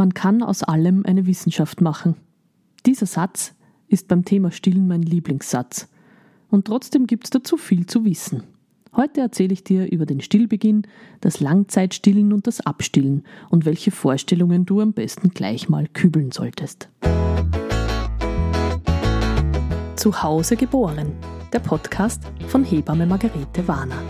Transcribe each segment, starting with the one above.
Man kann aus allem eine Wissenschaft machen. Dieser Satz ist beim Thema Stillen mein Lieblingssatz. Und trotzdem gibt es dazu viel zu wissen. Heute erzähle ich dir über den Stillbeginn, das Langzeitstillen und das Abstillen und welche Vorstellungen du am besten gleich mal kübeln solltest. Zu Hause geboren, der Podcast von Hebamme Margarete Warner.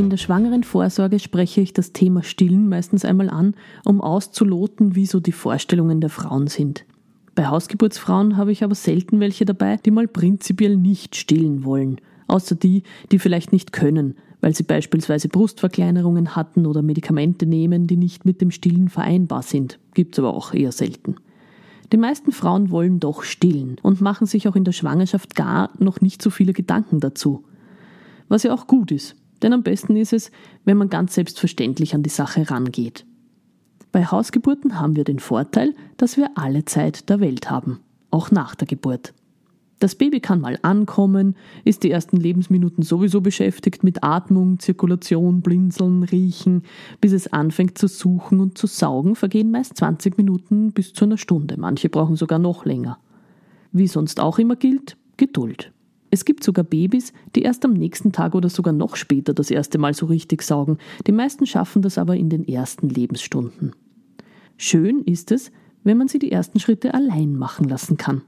In der schwangeren Vorsorge spreche ich das Thema Stillen meistens einmal an, um auszuloten, wie so die Vorstellungen der Frauen sind. Bei Hausgeburtsfrauen habe ich aber selten welche dabei, die mal prinzipiell nicht stillen wollen, außer die, die vielleicht nicht können, weil sie beispielsweise Brustverkleinerungen hatten oder Medikamente nehmen, die nicht mit dem Stillen vereinbar sind. Gibt's aber auch eher selten. Die meisten Frauen wollen doch stillen und machen sich auch in der Schwangerschaft gar noch nicht so viele Gedanken dazu. Was ja auch gut ist, denn am besten ist es, wenn man ganz selbstverständlich an die Sache rangeht. Bei Hausgeburten haben wir den Vorteil, dass wir alle Zeit der Welt haben, auch nach der Geburt. Das Baby kann mal ankommen, ist die ersten Lebensminuten sowieso beschäftigt mit Atmung, Zirkulation, Blinzeln, Riechen. Bis es anfängt zu suchen und zu saugen, vergehen meist 20 Minuten bis zu einer Stunde. Manche brauchen sogar noch länger. Wie sonst auch immer gilt, Geduld. Es gibt sogar Babys, die erst am nächsten Tag oder sogar noch später das erste Mal so richtig saugen. Die meisten schaffen das aber in den ersten Lebensstunden. Schön ist es, wenn man sie die ersten Schritte allein machen lassen kann.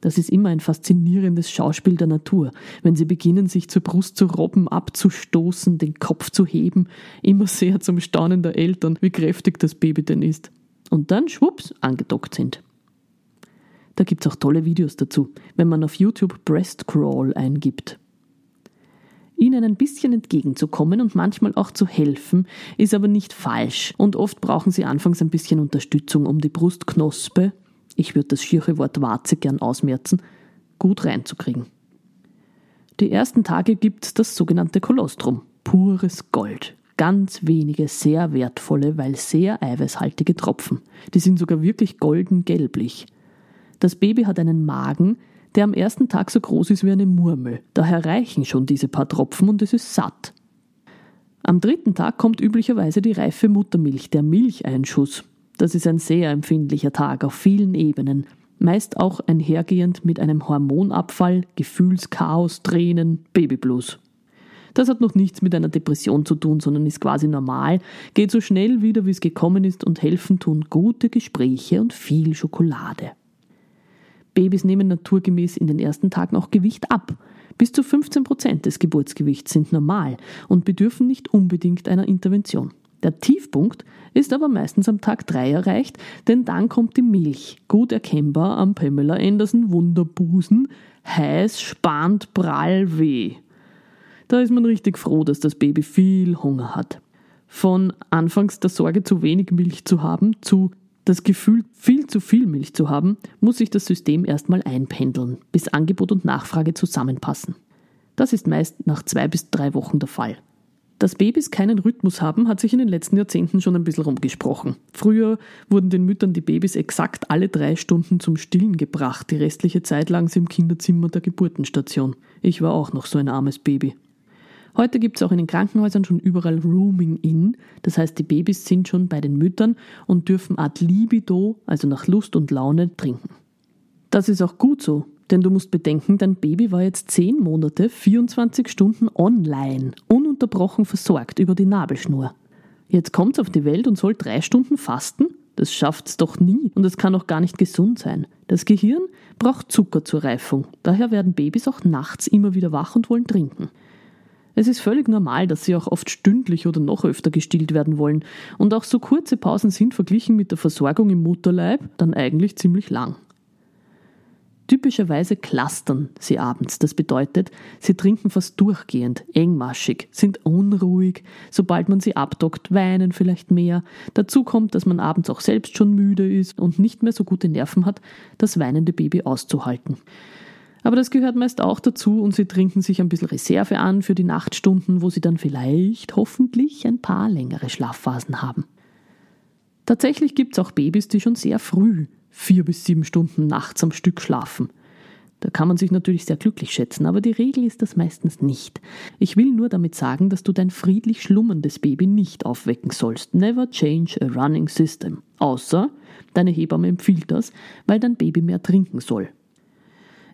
Das ist immer ein faszinierendes Schauspiel der Natur, wenn sie beginnen, sich zur Brust zu robben, abzustoßen, den Kopf zu heben, immer sehr zum Staunen der Eltern, wie kräftig das Baby denn ist. Und dann, schwupps, angedockt sind. Da gibt es auch tolle Videos dazu, wenn man auf YouTube Breast Crawl eingibt. Ihnen ein bisschen entgegenzukommen und manchmal auch zu helfen, ist aber nicht falsch. Und oft brauchen Sie anfangs ein bisschen Unterstützung, um die Brustknospe, ich würde das schiere Wort Warze gern ausmerzen, gut reinzukriegen. Die ersten Tage gibt es das sogenannte Kolostrum, pures Gold. Ganz wenige sehr wertvolle, weil sehr eiweißhaltige Tropfen. Die sind sogar wirklich golden gelblich. Das Baby hat einen Magen, der am ersten Tag so groß ist wie eine Murmel. Daher reichen schon diese paar Tropfen und es ist satt. Am dritten Tag kommt üblicherweise die reife Muttermilch, der Milcheinschuss. Das ist ein sehr empfindlicher Tag auf vielen Ebenen, meist auch einhergehend mit einem Hormonabfall, Gefühlschaos, Tränen, Babyblues. Das hat noch nichts mit einer Depression zu tun, sondern ist quasi normal, geht so schnell wieder, wie es gekommen ist und helfen tun gute Gespräche und viel Schokolade. Babys nehmen naturgemäß in den ersten Tagen auch Gewicht ab. Bis zu 15 Prozent des Geburtsgewichts sind normal und bedürfen nicht unbedingt einer Intervention. Der Tiefpunkt ist aber meistens am Tag 3 erreicht, denn dann kommt die Milch, gut erkennbar am Pamela Anderson Wunderbusen, heiß, spannt, prall, weh. Da ist man richtig froh, dass das Baby viel Hunger hat. Von anfangs der Sorge, zu wenig Milch zu haben, zu das Gefühl, viel zu viel Milch zu haben, muss sich das System erstmal einpendeln, bis Angebot und Nachfrage zusammenpassen. Das ist meist nach zwei bis drei Wochen der Fall. Dass Babys keinen Rhythmus haben, hat sich in den letzten Jahrzehnten schon ein bisschen rumgesprochen. Früher wurden den Müttern die Babys exakt alle drei Stunden zum Stillen gebracht, die restliche Zeit lang sie im Kinderzimmer der Geburtenstation. Ich war auch noch so ein armes Baby. Heute gibt es auch in den Krankenhäusern schon überall Rooming in. Das heißt, die Babys sind schon bei den Müttern und dürfen ad libido, also nach Lust und Laune, trinken. Das ist auch gut so, denn du musst bedenken, dein Baby war jetzt 10 Monate, 24 Stunden online, ununterbrochen versorgt über die Nabelschnur. Jetzt kommt es auf die Welt und soll drei Stunden fasten? Das schafft's doch nie und es kann auch gar nicht gesund sein. Das Gehirn braucht Zucker zur Reifung. Daher werden Babys auch nachts immer wieder wach und wollen trinken. Es ist völlig normal, dass sie auch oft stündlich oder noch öfter gestillt werden wollen. Und auch so kurze Pausen sind verglichen mit der Versorgung im Mutterleib dann eigentlich ziemlich lang. Typischerweise clustern sie abends. Das bedeutet, sie trinken fast durchgehend, engmaschig, sind unruhig. Sobald man sie abdockt, weinen vielleicht mehr. Dazu kommt, dass man abends auch selbst schon müde ist und nicht mehr so gute Nerven hat, das weinende Baby auszuhalten. Aber das gehört meist auch dazu und sie trinken sich ein bisschen Reserve an für die Nachtstunden, wo sie dann vielleicht hoffentlich ein paar längere Schlafphasen haben. Tatsächlich gibt es auch Babys, die schon sehr früh vier bis sieben Stunden nachts am Stück schlafen. Da kann man sich natürlich sehr glücklich schätzen, aber die Regel ist das meistens nicht. Ich will nur damit sagen, dass du dein friedlich schlummerndes Baby nicht aufwecken sollst. Never change a running system. Außer deine Hebamme empfiehlt das, weil dein Baby mehr trinken soll.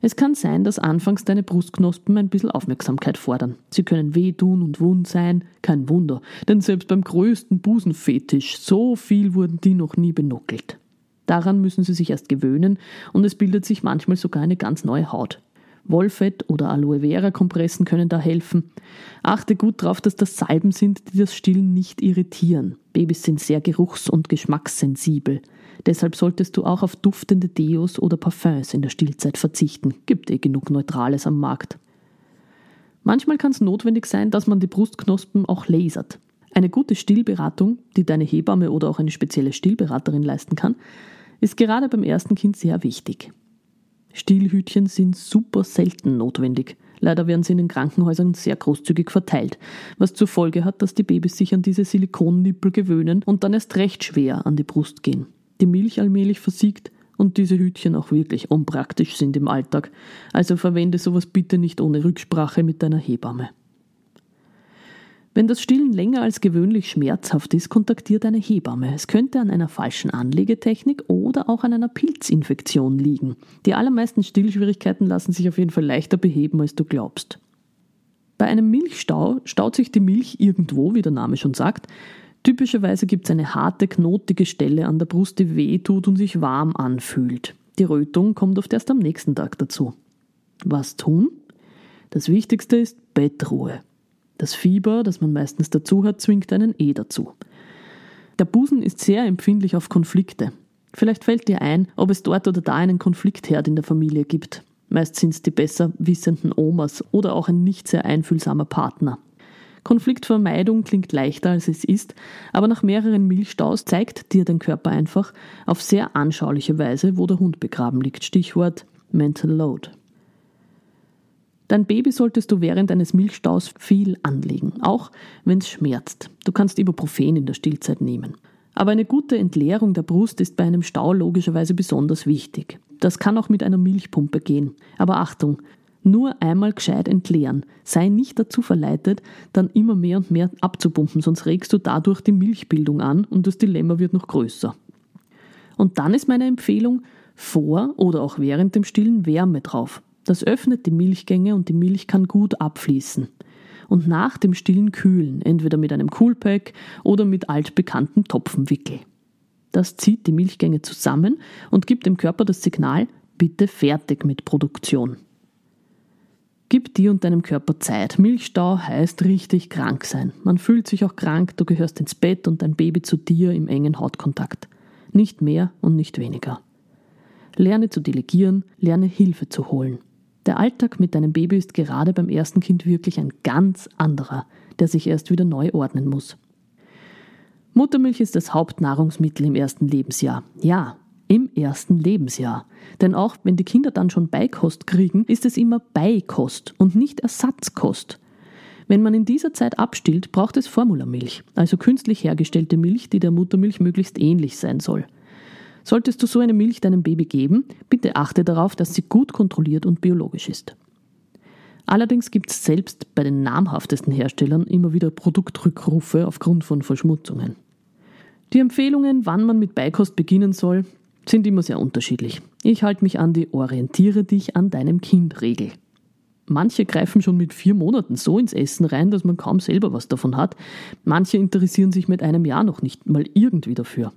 Es kann sein, dass anfangs deine Brustknospen ein bisschen Aufmerksamkeit fordern. Sie können wehtun und wund sein, kein Wunder, denn selbst beim größten Busenfetisch, so viel wurden die noch nie benuckelt. Daran müssen sie sich erst gewöhnen und es bildet sich manchmal sogar eine ganz neue Haut. Wollfett oder Aloe Vera Kompressen können da helfen. Achte gut darauf, dass das Salben sind, die das Stillen nicht irritieren. Babys sind sehr geruchs- und geschmackssensibel. Deshalb solltest du auch auf duftende Deos oder Parfums in der Stillzeit verzichten. Gibt eh genug Neutrales am Markt. Manchmal kann es notwendig sein, dass man die Brustknospen auch lasert. Eine gute Stillberatung, die deine Hebamme oder auch eine spezielle Stillberaterin leisten kann, ist gerade beim ersten Kind sehr wichtig. Stillhütchen sind super selten notwendig. Leider werden sie in den Krankenhäusern sehr großzügig verteilt, was zur Folge hat, dass die Babys sich an diese Silikonnippel gewöhnen und dann erst recht schwer an die Brust gehen. Die Milch allmählich versiegt und diese Hütchen auch wirklich unpraktisch sind im Alltag. Also verwende sowas bitte nicht ohne Rücksprache mit deiner Hebamme. Wenn das Stillen länger als gewöhnlich schmerzhaft ist, kontaktiert eine Hebamme. Es könnte an einer falschen Anlegetechnik oder auch an einer Pilzinfektion liegen. Die allermeisten Stillschwierigkeiten lassen sich auf jeden Fall leichter beheben, als du glaubst. Bei einem Milchstau staut sich die Milch irgendwo, wie der Name schon sagt. Typischerweise gibt es eine harte, knotige Stelle an der Brust, die weh tut und sich warm anfühlt. Die Rötung kommt oft erst am nächsten Tag dazu. Was tun? Das Wichtigste ist Bettruhe. Das Fieber, das man meistens dazu hat, zwingt einen eh dazu. Der Busen ist sehr empfindlich auf Konflikte. Vielleicht fällt dir ein, ob es dort oder da einen Konfliktherd in der Familie gibt. Meist sind es die besser wissenden Omas oder auch ein nicht sehr einfühlsamer Partner. Konfliktvermeidung klingt leichter als es ist, aber nach mehreren Milchstaus zeigt dir dein Körper einfach auf sehr anschauliche Weise, wo der Hund begraben liegt. Stichwort Mental Load. Dein Baby solltest du während eines Milchstaus viel anlegen, auch wenn es schmerzt. Du kannst Ibuprofen in der Stillzeit nehmen. Aber eine gute Entleerung der Brust ist bei einem Stau logischerweise besonders wichtig. Das kann auch mit einer Milchpumpe gehen. Aber Achtung, nur einmal gescheit entleeren. Sei nicht dazu verleitet, dann immer mehr und mehr abzupumpen, sonst regst du dadurch die Milchbildung an und das Dilemma wird noch größer. Und dann ist meine Empfehlung, vor oder auch während dem Stillen Wärme drauf. Das öffnet die Milchgänge und die Milch kann gut abfließen. Und nach dem Stillen kühlen, entweder mit einem Coolpack oder mit altbekanntem Topfenwickel. Das zieht die Milchgänge zusammen und gibt dem Körper das Signal, bitte fertig mit Produktion. Gib dir und deinem Körper Zeit. Milchstau heißt richtig krank sein. Man fühlt sich auch krank, du gehörst ins Bett und dein Baby zu dir im engen Hautkontakt. Nicht mehr und nicht weniger. Lerne zu delegieren, lerne Hilfe zu holen. Der Alltag mit deinem Baby ist gerade beim ersten Kind wirklich ein ganz anderer, der sich erst wieder neu ordnen muss. Muttermilch ist das Hauptnahrungsmittel im ersten Lebensjahr. Ja, im ersten Lebensjahr. Denn auch wenn die Kinder dann schon Beikost kriegen, ist es immer Beikost und nicht Ersatzkost. Wenn man in dieser Zeit abstillt, braucht es Formulamilch, also künstlich hergestellte Milch, die der Muttermilch möglichst ähnlich sein soll. Solltest du so eine Milch deinem Baby geben, bitte achte darauf, dass sie gut kontrolliert und biologisch ist. Allerdings gibt es selbst bei den namhaftesten Herstellern immer wieder Produktrückrufe aufgrund von Verschmutzungen. Die Empfehlungen, wann man mit Beikost beginnen soll, sind immer sehr unterschiedlich. Ich halte mich an die Orientiere dich an deinem Kind Regel. Manche greifen schon mit vier Monaten so ins Essen rein, dass man kaum selber was davon hat. Manche interessieren sich mit einem Jahr noch nicht mal irgendwie dafür.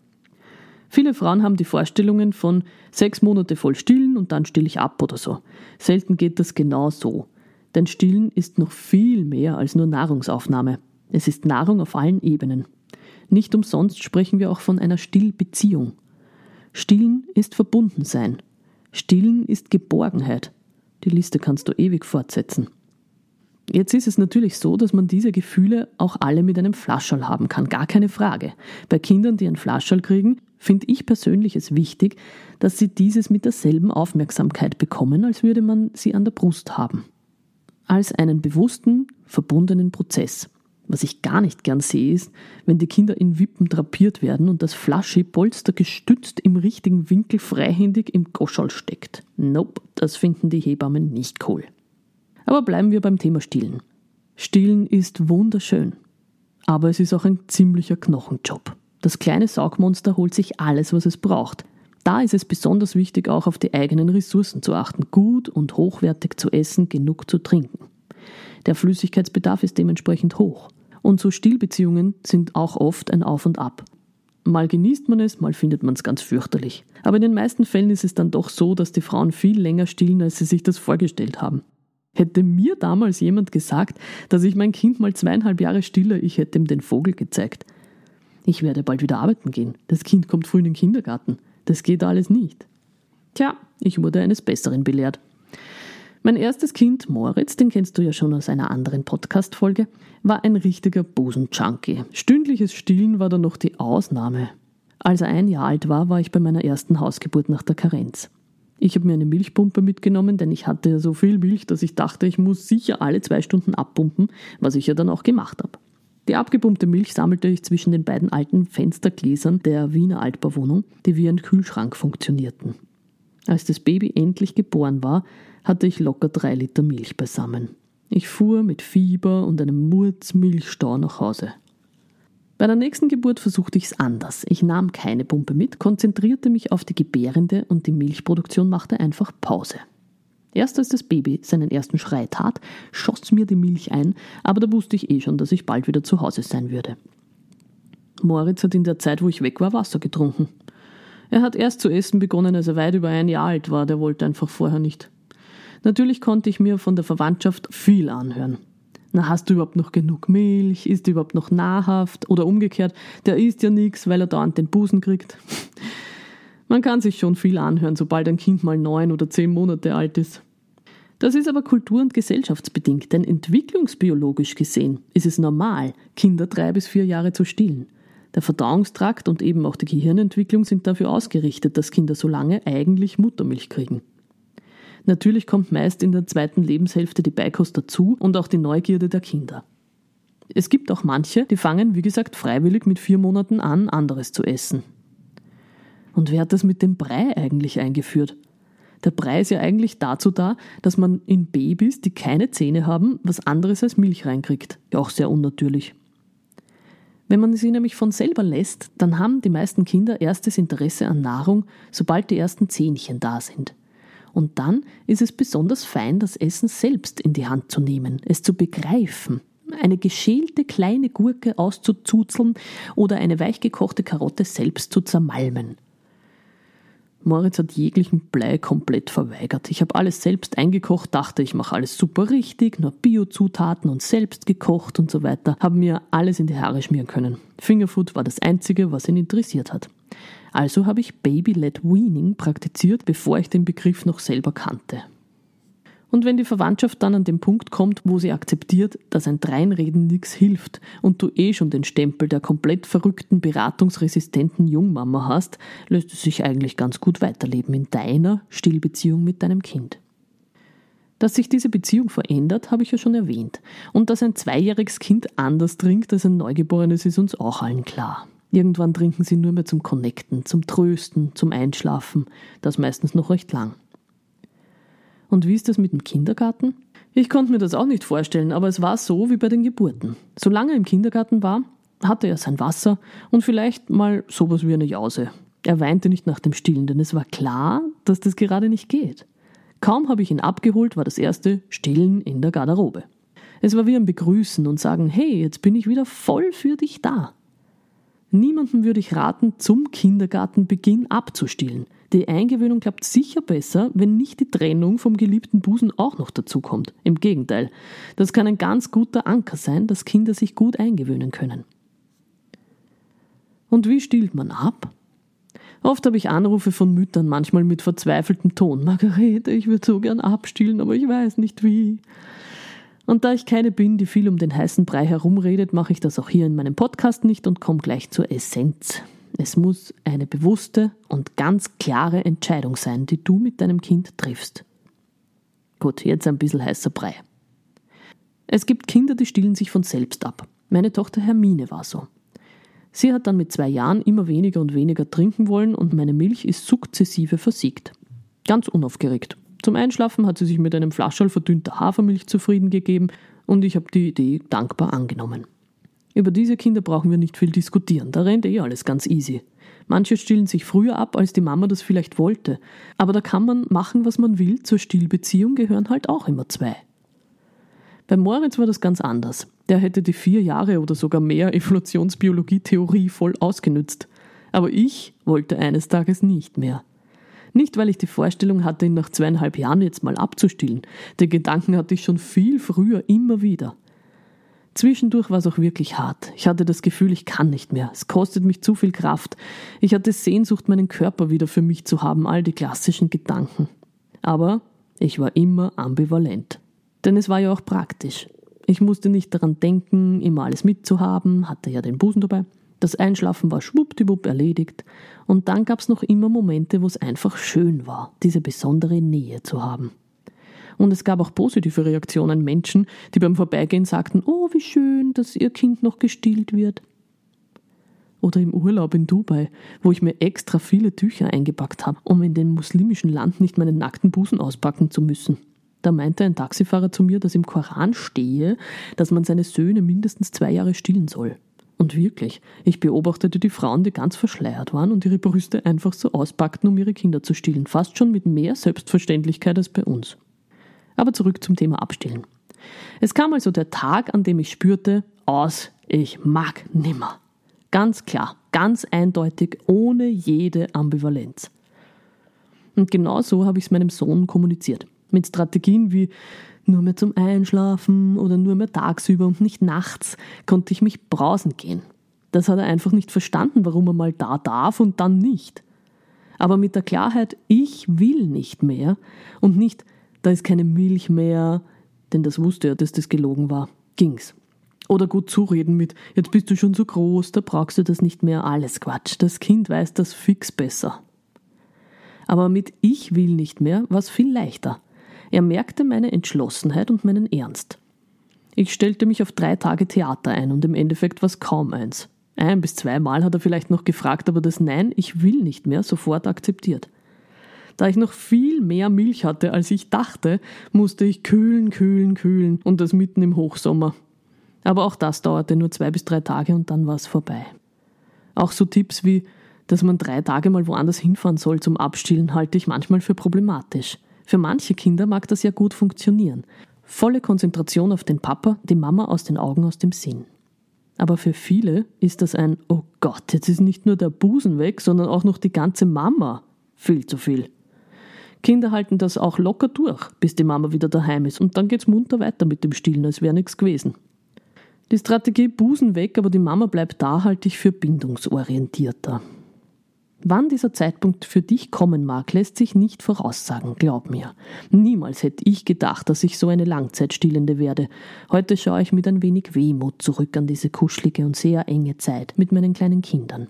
Viele Frauen haben die Vorstellungen von sechs Monate voll stillen und dann still ich ab oder so. Selten geht das genau so. Denn Stillen ist noch viel mehr als nur Nahrungsaufnahme. Es ist Nahrung auf allen Ebenen. Nicht umsonst sprechen wir auch von einer Stillbeziehung. Stillen ist Verbundensein. Stillen ist Geborgenheit. Die Liste kannst du ewig fortsetzen. Jetzt ist es natürlich so, dass man diese Gefühle auch alle mit einem Flaschall haben kann, gar keine Frage. Bei Kindern, die ein Flaschall kriegen, finde ich persönlich es wichtig, dass sie dieses mit derselben Aufmerksamkeit bekommen, als würde man sie an der Brust haben. Als einen bewussten, verbundenen Prozess. Was ich gar nicht gern sehe, ist, wenn die Kinder in Wippen drapiert werden und das Flaschi-Polster gestützt im richtigen Winkel freihändig im Goschall steckt. Nope, das finden die Hebammen nicht cool. Aber bleiben wir beim Thema Stillen. Stillen ist wunderschön. Aber es ist auch ein ziemlicher Knochenjob. Das kleine Saugmonster holt sich alles, was es braucht. Da ist es besonders wichtig, auch auf die eigenen Ressourcen zu achten, gut und hochwertig zu essen, genug zu trinken. Der Flüssigkeitsbedarf ist dementsprechend hoch. Und so Stillbeziehungen sind auch oft ein Auf und Ab. Mal genießt man es, mal findet man es ganz fürchterlich. Aber in den meisten Fällen ist es dann doch so, dass die Frauen viel länger stillen, als sie sich das vorgestellt haben. Hätte mir damals jemand gesagt, dass ich mein Kind mal zweieinhalb Jahre stille, ich hätte ihm den Vogel gezeigt. Ich werde bald wieder arbeiten gehen. Das Kind kommt früh in den Kindergarten. Das geht alles nicht. Tja, ich wurde eines Besseren belehrt. Mein erstes Kind, Moritz, den kennst du ja schon aus einer anderen Podcast-Folge, war ein richtiger Busenjunkie. Stündliches Stillen war dann noch die Ausnahme. Als er ein Jahr alt war, war ich bei meiner ersten Hausgeburt nach der Karenz. Ich habe mir eine Milchpumpe mitgenommen, denn ich hatte ja so viel Milch, dass ich dachte, ich muss sicher alle zwei Stunden abpumpen, was ich ja dann auch gemacht habe. Die abgepumpte Milch sammelte ich zwischen den beiden alten Fenstergläsern der Wiener Altbauwohnung, die wie ein Kühlschrank funktionierten. Als das Baby endlich geboren war, hatte ich locker drei Liter Milch beisammen. Ich fuhr mit Fieber und einem Murz-Milchstau nach Hause. Bei der nächsten Geburt versuchte ich es anders. Ich nahm keine Pumpe mit, konzentrierte mich auf die Gebärende und die Milchproduktion machte einfach Pause. Erst als das Baby seinen ersten Schrei tat, schoss mir die Milch ein, aber da wusste ich eh schon, dass ich bald wieder zu Hause sein würde. Moritz hat in der Zeit, wo ich weg war, Wasser getrunken. Er hat erst zu essen begonnen, als er weit über ein Jahr alt war, der wollte einfach vorher nicht. Natürlich konnte ich mir von der Verwandtschaft viel anhören. Na, hast du überhaupt noch genug Milch? Ist überhaupt noch nahrhaft? Oder umgekehrt, der isst ja nichts, weil er dauernd den Busen kriegt. Man kann sich schon viel anhören, sobald ein Kind mal neun oder zehn Monate alt ist. Das ist aber kultur- und gesellschaftsbedingt, denn entwicklungsbiologisch gesehen ist es normal, Kinder drei bis vier Jahre zu stillen. Der Verdauungstrakt und eben auch die Gehirnentwicklung sind dafür ausgerichtet, dass Kinder so lange eigentlich Muttermilch kriegen. Natürlich kommt meist in der zweiten Lebenshälfte die Beikost dazu und auch die Neugierde der Kinder. Es gibt auch manche, die fangen, wie gesagt, freiwillig mit vier Monaten an, anderes zu essen. Und wer hat das mit dem Brei eigentlich eingeführt? Der Brei ist ja eigentlich dazu da, dass man in Babys, die keine Zähne haben, was anderes als Milch reinkriegt. Ja, auch sehr unnatürlich. Wenn man sie nämlich von selber lässt, dann haben die meisten Kinder erstes Interesse an Nahrung, sobald die ersten Zähnchen da sind. Und dann ist es besonders fein, das Essen selbst in die Hand zu nehmen, es zu begreifen, eine geschälte kleine Gurke auszuzuzeln oder eine weichgekochte Karotte selbst zu zermalmen. Moritz hat jeglichen Blei komplett verweigert. Ich habe alles selbst eingekocht, dachte, ich mache alles super richtig, nur Biozutaten und selbst gekocht und so weiter. Haben mir alles in die Haare schmieren können. Fingerfood war das Einzige, was ihn interessiert hat. Also habe ich Baby-led Weaning praktiziert, bevor ich den Begriff noch selber kannte. Und wenn die Verwandtschaft dann an den Punkt kommt, wo sie akzeptiert, dass ein Dreinreden nichts hilft und du eh schon den Stempel der komplett verrückten, beratungsresistenten Jungmama hast, löst es sich eigentlich ganz gut weiterleben in deiner Stillbeziehung mit deinem Kind. Dass sich diese Beziehung verändert, habe ich ja schon erwähnt. Und dass ein zweijähriges Kind anders trinkt als ein Neugeborenes, ist uns auch allen klar. Irgendwann trinken sie nur mehr zum Connecten, zum Trösten, zum Einschlafen, das meistens noch recht lang. Und wie ist das mit dem Kindergarten? Ich konnte mir das auch nicht vorstellen, aber es war so wie bei den Geburten. Solange er im Kindergarten war, hatte er sein Wasser und vielleicht mal sowas wie eine Jause. Er weinte nicht nach dem Stillen, denn es war klar, dass das gerade nicht geht. Kaum habe ich ihn abgeholt, war das erste Stillen in der Garderobe. Es war wie ein Begrüßen und sagen, hey, jetzt bin ich wieder voll für dich da. Niemandem würde ich raten, zum Kindergartenbeginn abzustillen. Die Eingewöhnung klappt sicher besser, wenn nicht die Trennung vom geliebten Busen auch noch dazukommt. Im Gegenteil, das kann ein ganz guter Anker sein, dass Kinder sich gut eingewöhnen können. Und wie stillt man ab? Oft habe ich Anrufe von Müttern, manchmal mit verzweifeltem Ton. Margarete, ich würde so gern abstillen, aber ich weiß nicht wie. Und da ich keine bin, die viel um den heißen Brei herumredet, mache ich das auch hier in meinem Podcast nicht und komme gleich zur Essenz. Es muss eine bewusste und ganz klare Entscheidung sein, die du mit deinem Kind triffst. Gut, jetzt ein bisschen heißer Brei. Es gibt Kinder, die stillen sich von selbst ab. Meine Tochter Hermine war so. Sie hat dann mit zwei Jahren immer weniger und weniger trinken wollen und meine Milch ist sukzessive versiegt. Ganz unaufgeregt. Zum Einschlafen hat sie sich mit einem Flascherl verdünnter Hafermilch zufrieden gegeben und ich habe die Idee dankbar angenommen. Über diese Kinder brauchen wir nicht viel diskutieren, da rennt eh alles ganz easy. Manche stillen sich früher ab, als die Mama das vielleicht wollte, aber da kann man machen, was man will, zur Stillbeziehung gehören halt auch immer zwei. Bei Moritz war das ganz anders. Der hätte die vier Jahre oder sogar mehr Evolutionsbiologie-Theorie voll ausgenützt. Aber ich wollte eines Tages nicht mehr. Nicht, weil ich die Vorstellung hatte, ihn nach zweieinhalb Jahren jetzt mal abzustillen. Den Gedanken hatte ich schon viel früher immer wieder. Zwischendurch war es auch wirklich hart. Ich hatte das Gefühl, ich kann nicht mehr. Es kostet mich zu viel Kraft. Ich hatte Sehnsucht, meinen Körper wieder für mich zu haben, all die klassischen Gedanken. Aber ich war immer ambivalent. Denn es war ja auch praktisch. Ich musste nicht daran denken, immer alles mitzuhaben, hatte ja den Busen dabei. Das Einschlafen war schwuppdiwupp erledigt. Und dann gab es noch immer Momente, wo es einfach schön war, diese besondere Nähe zu haben. Und es gab auch positive Reaktionen, Menschen, die beim Vorbeigehen sagten, oh, wie schön, dass ihr Kind noch gestillt wird. Oder im Urlaub in Dubai, wo ich mir extra viele Tücher eingepackt habe, um in dem muslimischen Land nicht meinen nackten Busen auspacken zu müssen. Da meinte ein Taxifahrer zu mir, dass im Koran stehe, dass man seine Söhne mindestens zwei Jahre stillen soll. Und wirklich, ich beobachtete die Frauen, die ganz verschleiert waren und ihre Brüste einfach so auspackten, um ihre Kinder zu stillen, fast schon mit mehr Selbstverständlichkeit als bei uns. Aber zurück zum Thema Abstillen. Es kam also der Tag, an dem ich spürte, aus, ich mag nimmer. Ganz klar, ganz eindeutig, ohne jede Ambivalenz. Und genau so habe ich es meinem Sohn kommuniziert. Mit Strategien wie nur mehr zum Einschlafen oder nur mehr tagsüber und nicht nachts konnte ich mich brausen gehen. Das hat er einfach nicht verstanden, warum er mal da darf und dann nicht. Aber mit der Klarheit, ich will nicht mehr und nicht, da ist keine Milch mehr, denn das wusste er, dass das gelogen war, ging's. Oder gut zureden mit, jetzt bist du schon so groß, da brauchst du das nicht mehr, alles Quatsch. Das Kind weiß das fix besser. Aber mit ich will nicht mehr war es viel leichter. Er merkte meine Entschlossenheit und meinen Ernst. Ich stellte mich auf drei Tage Theater ein und im Endeffekt war es kaum eins. Ein bis zweimal hat er vielleicht noch gefragt, aber das Nein, ich will nicht mehr, sofort akzeptiert. Da ich noch viel mehr Milch hatte, als ich dachte, musste ich kühlen, kühlen, kühlen und das mitten im Hochsommer. Aber auch das dauerte nur zwei bis drei Tage und dann war es vorbei. Auch so Tipps wie, dass man drei Tage mal woanders hinfahren soll zum Abstillen, halte ich manchmal für problematisch. Für manche Kinder mag das ja gut funktionieren. Volle Konzentration auf den Papa, die Mama aus den Augen, aus dem Sinn. Aber für viele ist das ein, oh Gott, jetzt ist nicht nur der Busen weg, sondern auch noch die ganze Mama. Viel zu viel. Kinder halten das auch locker durch, bis die Mama wieder daheim ist und dann geht's munter weiter mit dem Stillen, als wäre nichts gewesen. Die Strategie Busen weg, aber die Mama bleibt da, halte ich für bindungsorientierter. Wann dieser Zeitpunkt für dich kommen mag, lässt sich nicht voraussagen, glaub mir. Niemals hätte ich gedacht, dass ich so eine Langzeitstillende werde. Heute schaue ich mit ein wenig Wehmut zurück an diese kuschelige und sehr enge Zeit mit meinen kleinen Kindern.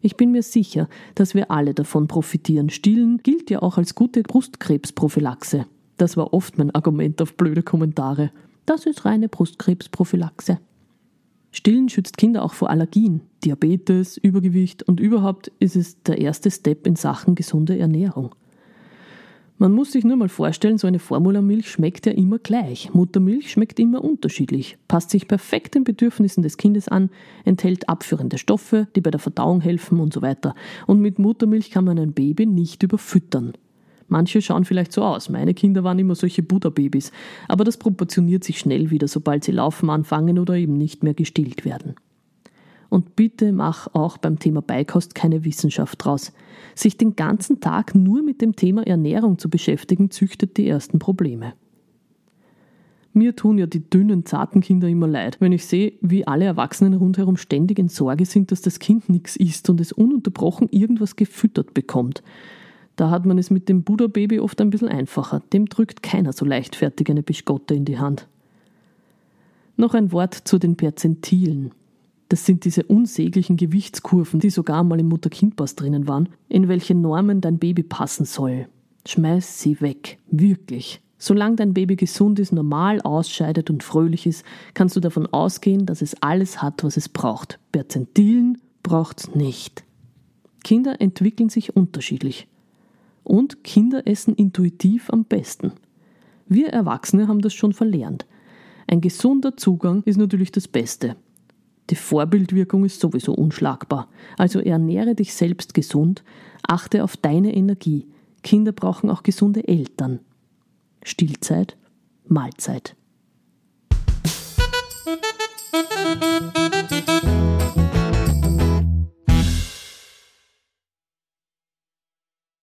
Ich bin mir sicher, dass wir alle davon profitieren. Stillen gilt ja auch als gute Brustkrebsprophylaxe. Das war oft mein Argument auf blöde Kommentare. Das ist reine Brustkrebsprophylaxe. Stillen schützt Kinder auch vor Allergien, Diabetes, Übergewicht und überhaupt ist es der erste Step in Sachen gesunde Ernährung. Man muss sich nur mal vorstellen, so eine Formulamilch schmeckt ja immer gleich. Muttermilch schmeckt immer unterschiedlich, passt sich perfekt den Bedürfnissen des Kindes an, enthält abführende Stoffe, die bei der Verdauung helfen und so weiter. Und mit Muttermilch kann man ein Baby nicht überfüttern. Manche schauen vielleicht so aus. Meine Kinder waren immer solche Buddha-Babys. Aber das proportioniert sich schnell wieder, sobald sie laufen anfangen oder eben nicht mehr gestillt werden. Und bitte mach auch beim Thema Beikost keine Wissenschaft draus. Sich den ganzen Tag nur mit dem Thema Ernährung zu beschäftigen, züchtet die ersten Probleme. Mir tun ja die dünnen, zarten Kinder immer leid, wenn ich sehe, wie alle Erwachsenen rundherum ständig in Sorge sind, dass das Kind nichts isst und es ununterbrochen irgendwas gefüttert bekommt. Da hat man es mit dem Buddha-Baby oft ein bisschen einfacher. Dem drückt keiner so leichtfertig eine Bischkotte in die Hand. Noch ein Wort zu den Perzentilen. Das sind diese unsäglichen Gewichtskurven, die sogar mal im Mutter-Kind-Pass drinnen waren, in welche Normen dein Baby passen soll. Schmeiß sie weg. Wirklich. Solange dein Baby gesund ist, normal ausscheidet und fröhlich ist, kannst du davon ausgehen, dass es alles hat, was es braucht. Perzentilen braucht's nicht. Kinder entwickeln sich unterschiedlich. Und Kinder essen intuitiv am besten. Wir Erwachsene haben das schon verlernt. Ein gesunder Zugang ist natürlich das Beste. Die Vorbildwirkung ist sowieso unschlagbar. Also ernähre dich selbst gesund, achte auf deine Energie. Kinder brauchen auch gesunde Eltern. Stillzeit, Mahlzeit. Musik